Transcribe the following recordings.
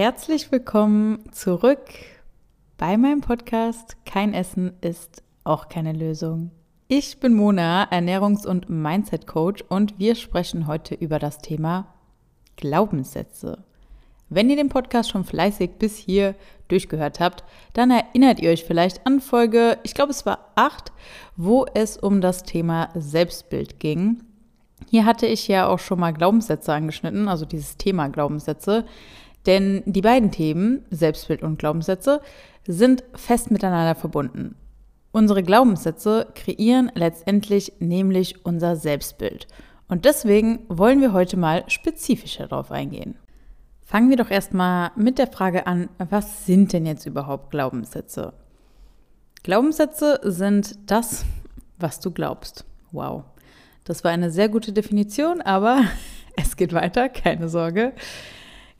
herzlich willkommen zurück bei meinem Podcast Kein Essen ist auch keine Lösung. Ich bin Mona, Ernährungs- und Mindset-Coach und wir sprechen heute über das Thema Glaubenssätze. Wenn ihr den Podcast schon fleißig bis hier durchgehört habt, dann erinnert ihr euch vielleicht an Folge, ich glaube es war 8, wo es um das Thema Selbstbild ging. Hier hatte ich ja auch schon mal Glaubenssätze angeschnitten, also dieses Thema Glaubenssätze. Denn die beiden Themen, Selbstbild und Glaubenssätze, sind fest miteinander verbunden. Unsere Glaubenssätze kreieren letztendlich nämlich unser Selbstbild. Und deswegen wollen wir heute mal spezifischer darauf eingehen. Fangen wir doch erstmal mit der Frage an, was sind denn jetzt überhaupt Glaubenssätze? Glaubenssätze sind das, was du glaubst. Wow. Das war eine sehr gute Definition, aber es geht weiter, keine Sorge.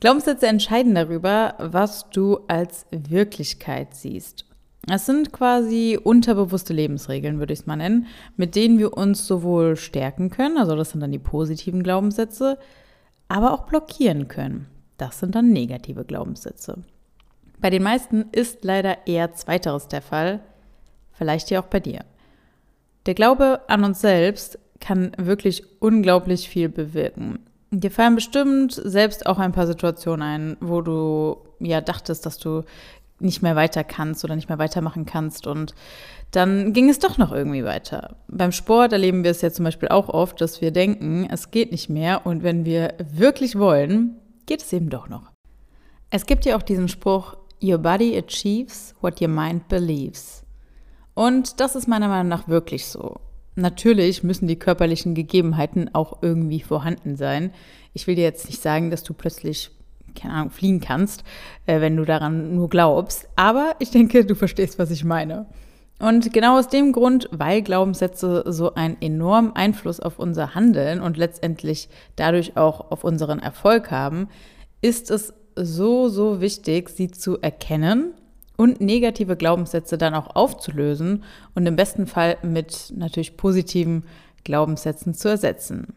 Glaubenssätze entscheiden darüber, was du als Wirklichkeit siehst. Es sind quasi unterbewusste Lebensregeln, würde ich es mal nennen, mit denen wir uns sowohl stärken können, also das sind dann die positiven Glaubenssätze, aber auch blockieren können. Das sind dann negative Glaubenssätze. Bei den meisten ist leider eher zweiteres der Fall, vielleicht ja auch bei dir. Der Glaube an uns selbst kann wirklich unglaublich viel bewirken. Dir fallen bestimmt selbst auch ein paar Situationen ein, wo du ja dachtest, dass du nicht mehr weiter kannst oder nicht mehr weitermachen kannst und dann ging es doch noch irgendwie weiter. Beim Sport erleben wir es ja zum Beispiel auch oft, dass wir denken, es geht nicht mehr und wenn wir wirklich wollen, geht es eben doch noch. Es gibt ja auch diesen Spruch, Your body achieves what your mind believes. Und das ist meiner Meinung nach wirklich so. Natürlich müssen die körperlichen Gegebenheiten auch irgendwie vorhanden sein. Ich will dir jetzt nicht sagen, dass du plötzlich, keine Ahnung, fliegen kannst, äh, wenn du daran nur glaubst. Aber ich denke, du verstehst, was ich meine. Und genau aus dem Grund, weil Glaubenssätze so einen enormen Einfluss auf unser Handeln und letztendlich dadurch auch auf unseren Erfolg haben, ist es so, so wichtig, sie zu erkennen und negative Glaubenssätze dann auch aufzulösen und im besten Fall mit natürlich positiven Glaubenssätzen zu ersetzen.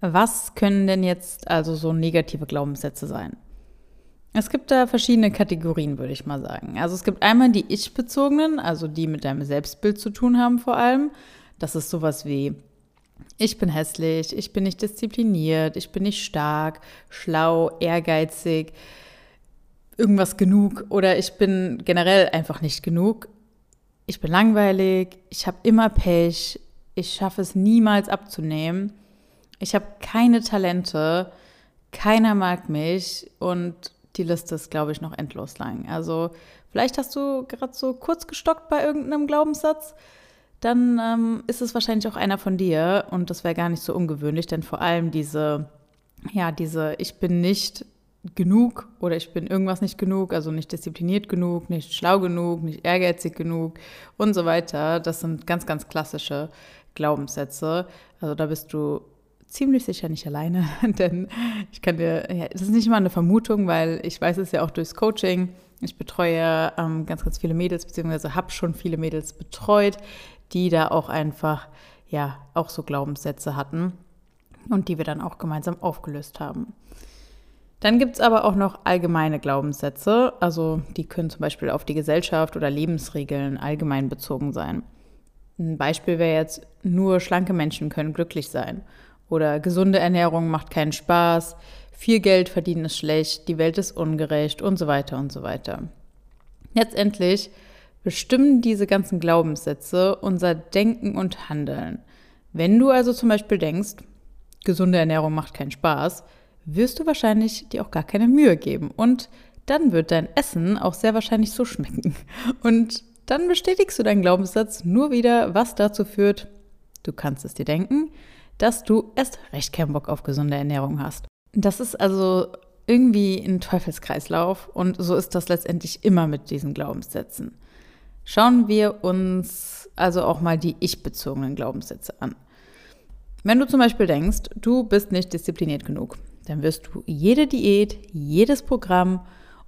Was können denn jetzt also so negative Glaubenssätze sein? Es gibt da verschiedene Kategorien, würde ich mal sagen. Also es gibt einmal die ich-bezogenen, also die mit deinem Selbstbild zu tun haben vor allem. Das ist sowas wie ich bin hässlich, ich bin nicht diszipliniert, ich bin nicht stark, schlau, ehrgeizig, irgendwas genug oder ich bin generell einfach nicht genug. Ich bin langweilig, ich habe immer Pech, ich schaffe es niemals abzunehmen, ich habe keine Talente, keiner mag mich und die Liste ist, glaube ich, noch endlos lang. Also vielleicht hast du gerade so kurz gestockt bei irgendeinem Glaubenssatz, dann ähm, ist es wahrscheinlich auch einer von dir und das wäre gar nicht so ungewöhnlich, denn vor allem diese, ja, diese Ich bin nicht genug oder ich bin irgendwas nicht genug, also nicht diszipliniert genug, nicht schlau genug, nicht ehrgeizig genug und so weiter. Das sind ganz, ganz klassische Glaubenssätze. Also da bist du ziemlich sicher nicht alleine, denn ich kann dir, ja, das ist nicht mal eine Vermutung, weil ich weiß es ja auch durchs Coaching. Ich betreue ähm, ganz, ganz viele Mädels, beziehungsweise habe schon viele Mädels betreut, die da auch einfach, ja, auch so Glaubenssätze hatten und die wir dann auch gemeinsam aufgelöst haben. Dann gibt es aber auch noch allgemeine Glaubenssätze, also die können zum Beispiel auf die Gesellschaft oder Lebensregeln allgemein bezogen sein. Ein Beispiel wäre jetzt, nur schlanke Menschen können glücklich sein. Oder gesunde Ernährung macht keinen Spaß, viel Geld verdienen ist schlecht, die Welt ist ungerecht und so weiter und so weiter. Letztendlich bestimmen diese ganzen Glaubenssätze unser Denken und Handeln. Wenn du also zum Beispiel denkst, gesunde Ernährung macht keinen Spaß, wirst du wahrscheinlich dir auch gar keine Mühe geben. Und dann wird dein Essen auch sehr wahrscheinlich so schmecken. Und dann bestätigst du deinen Glaubenssatz nur wieder, was dazu führt, du kannst es dir denken, dass du erst recht keinen Bock auf gesunde Ernährung hast. Das ist also irgendwie ein Teufelskreislauf und so ist das letztendlich immer mit diesen Glaubenssätzen. Schauen wir uns also auch mal die ich-bezogenen Glaubenssätze an. Wenn du zum Beispiel denkst, du bist nicht diszipliniert genug, dann wirst du jede Diät, jedes Programm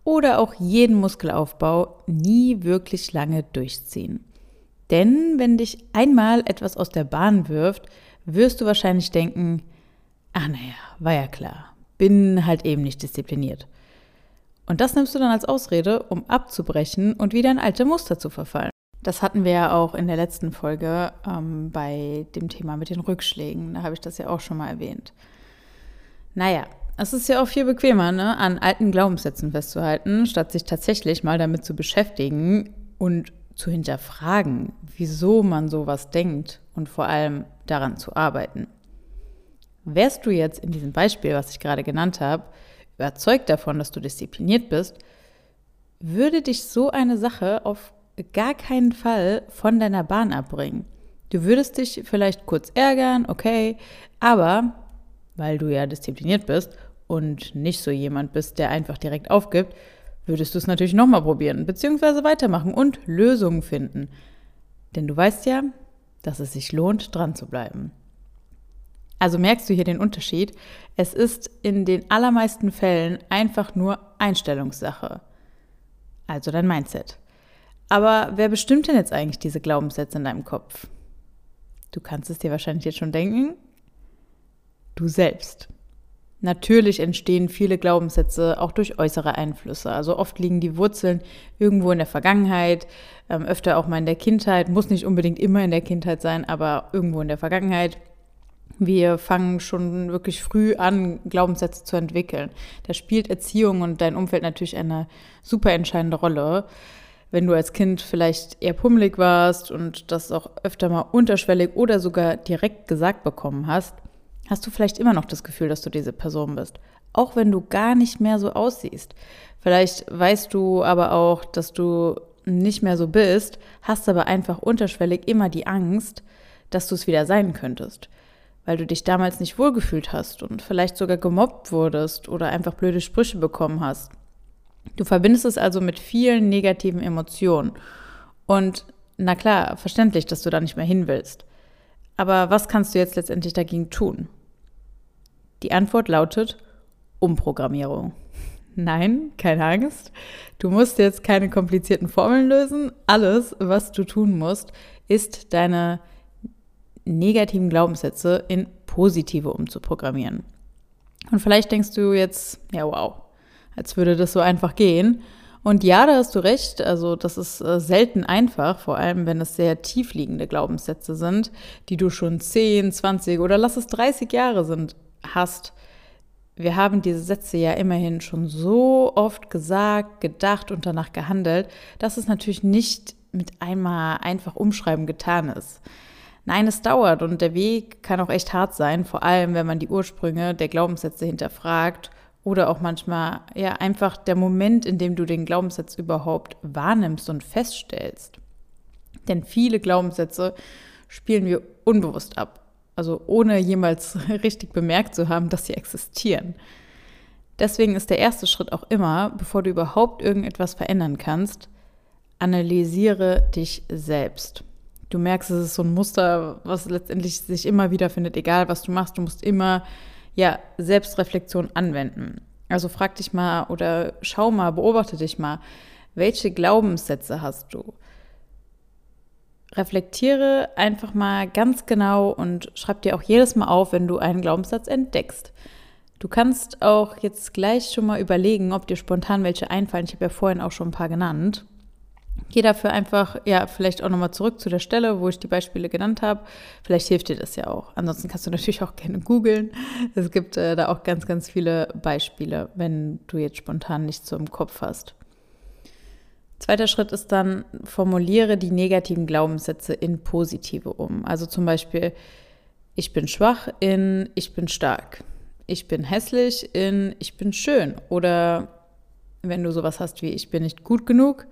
oder auch jeden Muskelaufbau nie wirklich lange durchziehen. Denn wenn dich einmal etwas aus der Bahn wirft, wirst du wahrscheinlich denken, ach naja, war ja klar, bin halt eben nicht diszipliniert. Und das nimmst du dann als Ausrede, um abzubrechen und wieder in alte Muster zu verfallen. Das hatten wir ja auch in der letzten Folge ähm, bei dem Thema mit den Rückschlägen. Da habe ich das ja auch schon mal erwähnt. Naja, es ist ja auch viel bequemer, ne, an alten Glaubenssätzen festzuhalten, statt sich tatsächlich mal damit zu beschäftigen und zu hinterfragen, wieso man sowas denkt und vor allem daran zu arbeiten. Wärst du jetzt in diesem Beispiel, was ich gerade genannt habe, überzeugt davon, dass du diszipliniert bist, würde dich so eine Sache auf gar keinen Fall von deiner Bahn abbringen. Du würdest dich vielleicht kurz ärgern, okay, aber weil du ja diszipliniert bist und nicht so jemand bist, der einfach direkt aufgibt, würdest du es natürlich nochmal probieren, beziehungsweise weitermachen und Lösungen finden. Denn du weißt ja, dass es sich lohnt, dran zu bleiben. Also merkst du hier den Unterschied? Es ist in den allermeisten Fällen einfach nur Einstellungssache. Also dein Mindset. Aber wer bestimmt denn jetzt eigentlich diese Glaubenssätze in deinem Kopf? Du kannst es dir wahrscheinlich jetzt schon denken. Du selbst. Natürlich entstehen viele Glaubenssätze auch durch äußere Einflüsse. Also oft liegen die Wurzeln irgendwo in der Vergangenheit, ähm, öfter auch mal in der Kindheit, muss nicht unbedingt immer in der Kindheit sein, aber irgendwo in der Vergangenheit. Wir fangen schon wirklich früh an, Glaubenssätze zu entwickeln. Da spielt Erziehung und dein Umfeld natürlich eine super entscheidende Rolle. Wenn du als Kind vielleicht eher pummelig warst und das auch öfter mal unterschwellig oder sogar direkt gesagt bekommen hast, hast du vielleicht immer noch das Gefühl, dass du diese Person bist. Auch wenn du gar nicht mehr so aussiehst. Vielleicht weißt du aber auch, dass du nicht mehr so bist, hast aber einfach unterschwellig immer die Angst, dass du es wieder sein könntest. Weil du dich damals nicht wohlgefühlt hast und vielleicht sogar gemobbt wurdest oder einfach blöde Sprüche bekommen hast. Du verbindest es also mit vielen negativen Emotionen. Und na klar, verständlich, dass du da nicht mehr hin willst. Aber was kannst du jetzt letztendlich dagegen tun? Die Antwort lautet Umprogrammierung. Nein, keine Angst. Du musst jetzt keine komplizierten Formeln lösen. Alles, was du tun musst, ist deine negativen Glaubenssätze in positive umzuprogrammieren. Und vielleicht denkst du jetzt, ja wow, als würde das so einfach gehen. Und ja, da hast du recht. Also das ist äh, selten einfach, vor allem wenn es sehr tiefliegende Glaubenssätze sind, die du schon 10, 20 oder lass es 30 Jahre sind, hast. Wir haben diese Sätze ja immerhin schon so oft gesagt, gedacht und danach gehandelt, dass es natürlich nicht mit einmal einfach umschreiben getan ist. Nein, es dauert und der Weg kann auch echt hart sein, vor allem wenn man die Ursprünge der Glaubenssätze hinterfragt oder auch manchmal ja einfach der Moment, in dem du den Glaubenssatz überhaupt wahrnimmst und feststellst. Denn viele Glaubenssätze spielen wir unbewusst ab. Also ohne jemals richtig bemerkt zu haben, dass sie existieren. Deswegen ist der erste Schritt auch immer, bevor du überhaupt irgendetwas verändern kannst, analysiere dich selbst. Du merkst, es ist so ein Muster, was letztendlich sich immer wieder findet, egal was du machst, du musst immer ja, Selbstreflexion anwenden. Also frag dich mal oder schau mal, beobachte dich mal, welche Glaubenssätze hast du? Reflektiere einfach mal ganz genau und schreib dir auch jedes Mal auf, wenn du einen Glaubenssatz entdeckst. Du kannst auch jetzt gleich schon mal überlegen, ob dir spontan welche einfallen. Ich habe ja vorhin auch schon ein paar genannt. Geh dafür einfach, ja, vielleicht auch nochmal zurück zu der Stelle, wo ich die Beispiele genannt habe. Vielleicht hilft dir das ja auch. Ansonsten kannst du natürlich auch gerne googeln. Es gibt äh, da auch ganz, ganz viele Beispiele, wenn du jetzt spontan nichts so im Kopf hast. Zweiter Schritt ist dann, formuliere die negativen Glaubenssätze in positive um. Also zum Beispiel, ich bin schwach in ich bin stark. Ich bin hässlich in ich bin schön. Oder wenn du sowas hast wie ich bin nicht gut genug,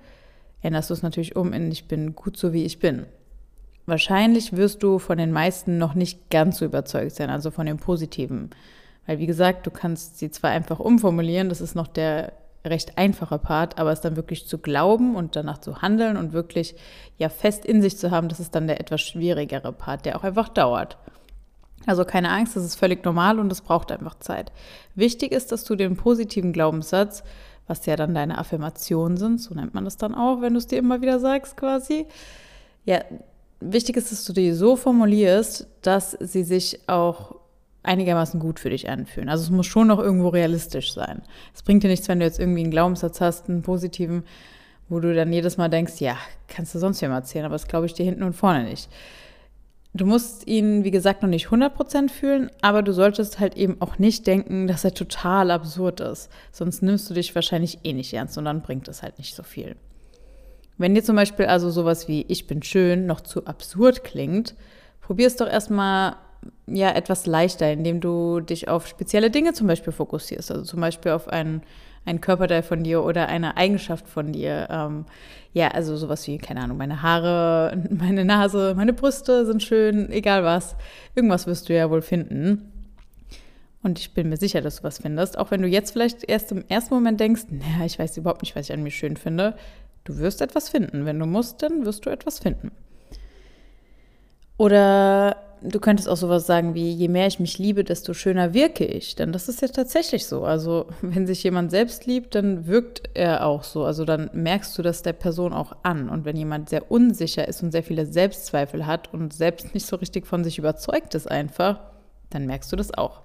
änderst du es natürlich um in ich bin gut so wie ich bin. Wahrscheinlich wirst du von den meisten noch nicht ganz so überzeugt sein, also von dem Positiven. Weil, wie gesagt, du kannst sie zwar einfach umformulieren, das ist noch der recht einfache Part, aber es dann wirklich zu glauben und danach zu handeln und wirklich ja fest in sich zu haben, das ist dann der etwas schwierigere Part, der auch einfach dauert. Also keine Angst, das ist völlig normal und es braucht einfach Zeit. Wichtig ist, dass du den positiven Glaubenssatz was ja dann deine Affirmationen sind, so nennt man das dann auch, wenn du es dir immer wieder sagst quasi. Ja, wichtig ist, dass du die so formulierst, dass sie sich auch einigermaßen gut für dich anfühlen. Also es muss schon noch irgendwo realistisch sein. Es bringt dir nichts, wenn du jetzt irgendwie einen Glaubenssatz hast, einen positiven, wo du dann jedes Mal denkst, ja, kannst du sonst wem erzählen, aber das glaube ich dir hinten und vorne nicht. Du musst ihn, wie gesagt, noch nicht 100% fühlen, aber du solltest halt eben auch nicht denken, dass er total absurd ist. Sonst nimmst du dich wahrscheinlich eh nicht ernst und dann bringt es halt nicht so viel. Wenn dir zum Beispiel also sowas wie Ich bin schön noch zu absurd klingt, probier es doch erstmal ja etwas leichter, indem du dich auf spezielle Dinge zum Beispiel fokussierst. Also zum Beispiel auf einen, einen Körperteil von dir oder eine Eigenschaft von dir. Ähm, ja, also sowas wie, keine Ahnung, meine Haare, meine Nase, meine Brüste sind schön, egal was. Irgendwas wirst du ja wohl finden. Und ich bin mir sicher, dass du was findest. Auch wenn du jetzt vielleicht erst im ersten Moment denkst, naja, ich weiß überhaupt nicht, was ich an mir schön finde. Du wirst etwas finden. Wenn du musst, dann wirst du etwas finden. Oder du könntest auch sowas sagen wie, je mehr ich mich liebe, desto schöner wirke ich. Denn das ist ja tatsächlich so. Also wenn sich jemand selbst liebt, dann wirkt er auch so. Also dann merkst du das der Person auch an. Und wenn jemand sehr unsicher ist und sehr viele Selbstzweifel hat und selbst nicht so richtig von sich überzeugt ist einfach, dann merkst du das auch.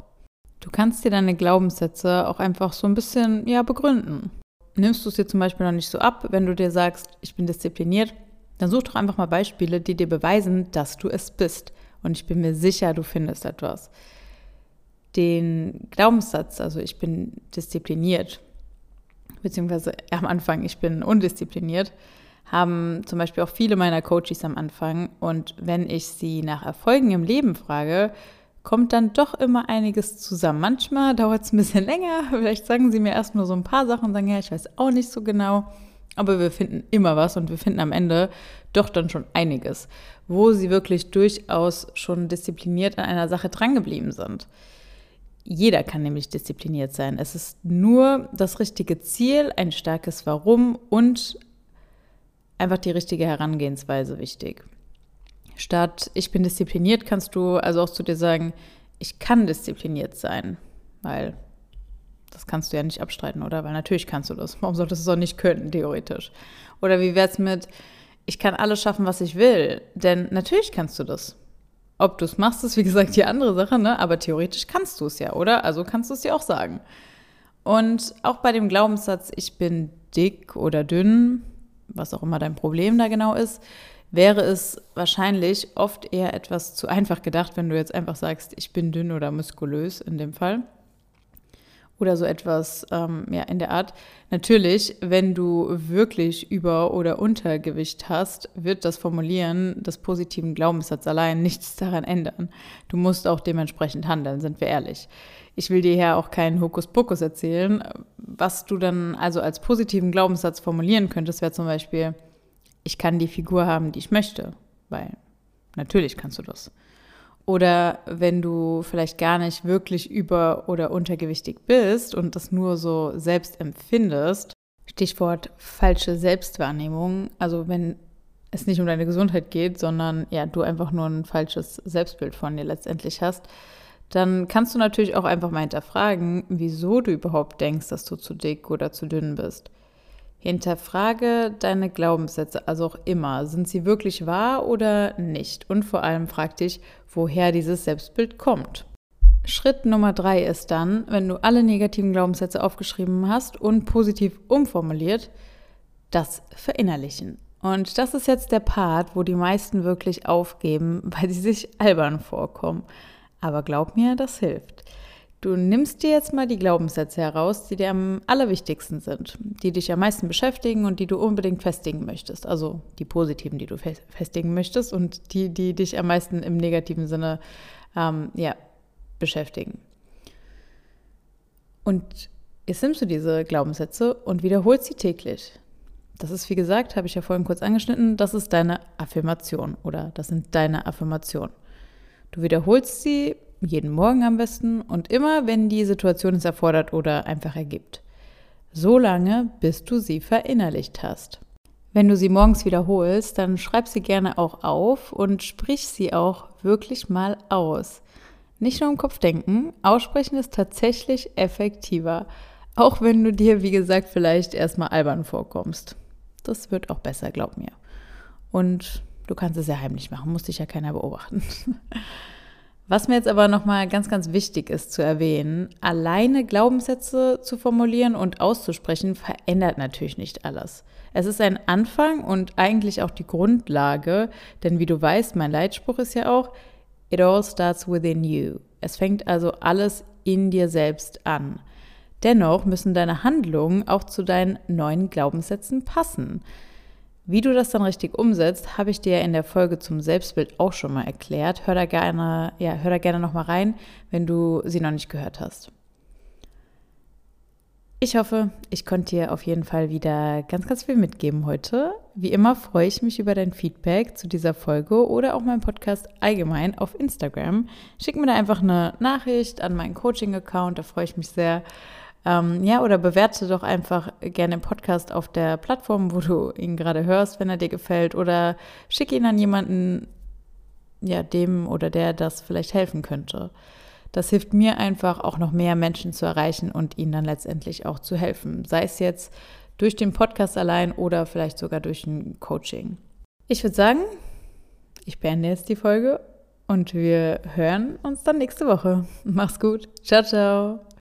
Du kannst dir deine Glaubenssätze auch einfach so ein bisschen, ja, begründen. Nimmst du es dir zum Beispiel noch nicht so ab, wenn du dir sagst, ich bin diszipliniert, dann such doch einfach mal Beispiele, die dir beweisen, dass du es bist. Und ich bin mir sicher, du findest etwas. Den Glaubenssatz, also ich bin diszipliniert, beziehungsweise am Anfang, ich bin undiszipliniert, haben zum Beispiel auch viele meiner Coaches am Anfang. Und wenn ich sie nach Erfolgen im Leben frage, kommt dann doch immer einiges zusammen. Manchmal dauert es ein bisschen länger. Vielleicht sagen sie mir erst nur so ein paar Sachen und sagen, ja, ich weiß auch nicht so genau. Aber wir finden immer was und wir finden am Ende doch dann schon einiges, wo sie wirklich durchaus schon diszipliniert an einer Sache drangeblieben sind. Jeder kann nämlich diszipliniert sein. Es ist nur das richtige Ziel, ein starkes Warum und einfach die richtige Herangehensweise wichtig. Statt ich bin diszipliniert, kannst du also auch zu dir sagen, ich kann diszipliniert sein, weil das kannst du ja nicht abstreiten, oder? Weil natürlich kannst du das. Warum solltest du es auch nicht können, theoretisch? Oder wie wäre es mit, ich kann alles schaffen, was ich will? Denn natürlich kannst du das. Ob du es machst, ist wie gesagt die andere Sache, ne? Aber theoretisch kannst du es ja, oder? Also kannst du es dir auch sagen. Und auch bei dem Glaubenssatz, ich bin dick oder dünn, was auch immer dein Problem da genau ist, wäre es wahrscheinlich oft eher etwas zu einfach gedacht, wenn du jetzt einfach sagst, ich bin dünn oder muskulös in dem Fall oder so etwas ähm, ja, in der Art. Natürlich, wenn du wirklich Über- oder Untergewicht hast, wird das Formulieren des positiven Glaubenssatzes allein nichts daran ändern. Du musst auch dementsprechend handeln, sind wir ehrlich. Ich will dir hier auch keinen Hokuspokus erzählen. Was du dann also als positiven Glaubenssatz formulieren könntest, wäre zum Beispiel, ich kann die Figur haben, die ich möchte, weil natürlich kannst du das. Oder wenn du vielleicht gar nicht wirklich über- oder untergewichtig bist und das nur so selbst empfindest, Stichwort falsche Selbstwahrnehmung, also wenn es nicht um deine Gesundheit geht, sondern ja, du einfach nur ein falsches Selbstbild von dir letztendlich hast, dann kannst du natürlich auch einfach mal hinterfragen, wieso du überhaupt denkst, dass du zu dick oder zu dünn bist. Hinterfrage deine Glaubenssätze, also auch immer. Sind sie wirklich wahr oder nicht? Und vor allem frag dich, woher dieses Selbstbild kommt. Schritt Nummer drei ist dann, wenn du alle negativen Glaubenssätze aufgeschrieben hast und positiv umformuliert, das Verinnerlichen. Und das ist jetzt der Part, wo die meisten wirklich aufgeben, weil sie sich albern vorkommen. Aber glaub mir, das hilft. Du nimmst dir jetzt mal die Glaubenssätze heraus, die dir am allerwichtigsten sind, die dich am meisten beschäftigen und die du unbedingt festigen möchtest. Also die positiven, die du festigen möchtest und die, die dich am meisten im negativen Sinne ähm, ja, beschäftigen. Und jetzt nimmst du diese Glaubenssätze und wiederholst sie täglich. Das ist, wie gesagt, habe ich ja vorhin kurz angeschnitten, das ist deine Affirmation oder das sind deine Affirmationen. Du wiederholst sie jeden Morgen am besten und immer, wenn die Situation es erfordert oder einfach ergibt. So lange, bis du sie verinnerlicht hast. Wenn du sie morgens wiederholst, dann schreib sie gerne auch auf und sprich sie auch wirklich mal aus. Nicht nur im Kopf denken, aussprechen ist tatsächlich effektiver, auch wenn du dir, wie gesagt, vielleicht erstmal albern vorkommst. Das wird auch besser, glaub mir. Und du kannst es ja heimlich machen, muss dich ja keiner beobachten. Was mir jetzt aber nochmal ganz, ganz wichtig ist zu erwähnen, alleine Glaubenssätze zu formulieren und auszusprechen, verändert natürlich nicht alles. Es ist ein Anfang und eigentlich auch die Grundlage, denn wie du weißt, mein Leitspruch ist ja auch, It all starts within you. Es fängt also alles in dir selbst an. Dennoch müssen deine Handlungen auch zu deinen neuen Glaubenssätzen passen. Wie du das dann richtig umsetzt, habe ich dir in der Folge zum Selbstbild auch schon mal erklärt. Hör da gerne, ja, hör da gerne noch mal rein, wenn du sie noch nicht gehört hast. Ich hoffe, ich konnte dir auf jeden Fall wieder ganz, ganz viel mitgeben heute. Wie immer freue ich mich über dein Feedback zu dieser Folge oder auch meinem Podcast allgemein auf Instagram. Schick mir da einfach eine Nachricht an meinen Coaching-Account, da freue ich mich sehr. Ähm, ja, oder bewerte doch einfach gerne den Podcast auf der Plattform, wo du ihn gerade hörst, wenn er dir gefällt. Oder schick ihn an jemanden, ja, dem oder der das vielleicht helfen könnte. Das hilft mir einfach auch noch mehr Menschen zu erreichen und ihnen dann letztendlich auch zu helfen. Sei es jetzt durch den Podcast allein oder vielleicht sogar durch ein Coaching. Ich würde sagen, ich beende jetzt die Folge und wir hören uns dann nächste Woche. Mach's gut. Ciao, ciao.